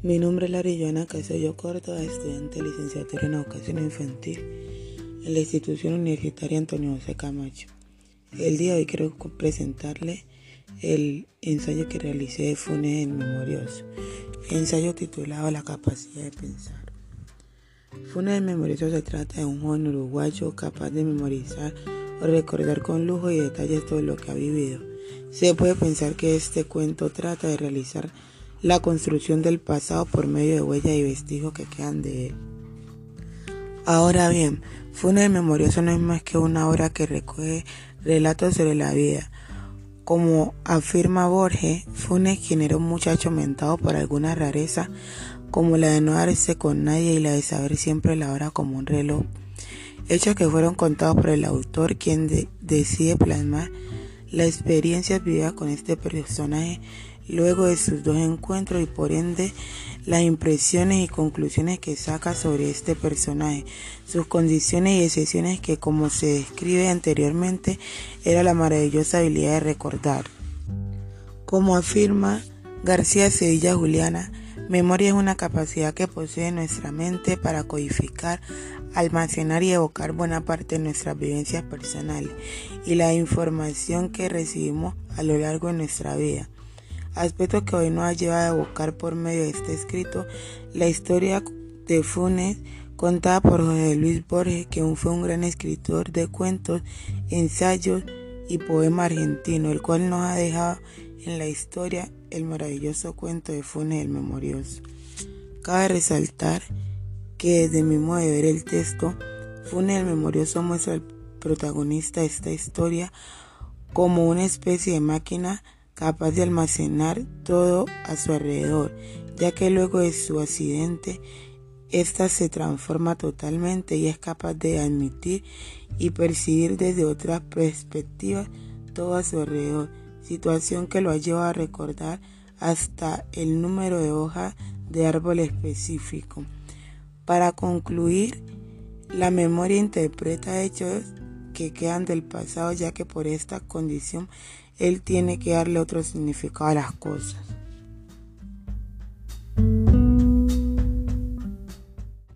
Mi nombre es Larillana Casello Córdoba, estudiante licenciatura en educación infantil en la institución universitaria Antonio José Camacho. El día de hoy quiero presentarle el ensayo que realicé de Funes en Memorioso, ensayo titulado La capacidad de pensar. Funes en Memorioso se trata de un joven uruguayo capaz de memorizar o recordar con lujo y detalles todo lo que ha vivido. Se puede pensar que este cuento trata de realizar la construcción del pasado por medio de huellas y vestigios que quedan de él. Ahora bien, Funes Memorioso no es más que una obra que recoge relatos sobre la vida. Como afirma Borges, Funes, quien era un muchacho mentado por alguna rareza, como la de no darse con nadie y la de saber siempre la hora como un reloj. Hechos que fueron contados por el autor, quien decide plasmar la experiencia vivida con este personaje luego de sus dos encuentros y por ende las impresiones y conclusiones que saca sobre este personaje, sus condiciones y excepciones que como se describe anteriormente era la maravillosa habilidad de recordar. Como afirma García Sevilla Juliana, memoria es una capacidad que posee nuestra mente para codificar, almacenar y evocar buena parte de nuestras vivencias personales y la información que recibimos a lo largo de nuestra vida aspecto que hoy nos ha llevado a evocar por medio de este escrito la historia de Funes contada por José Luis Borges, que fue un gran escritor de cuentos, ensayos y poema argentino, el cual nos ha dejado en la historia el maravilloso cuento de Funes el Memorioso. Cabe resaltar que desde mi modo de ver el texto, Funes el Memorioso muestra al protagonista de esta historia como una especie de máquina capaz de almacenar todo a su alrededor, ya que luego de su accidente, ésta se transforma totalmente y es capaz de admitir y percibir desde otras perspectivas todo a su alrededor, situación que lo lleva a recordar hasta el número de hojas de árbol específico. Para concluir, la memoria interpreta hechos que quedan del pasado ya que por esta condición él tiene que darle otro significado a las cosas.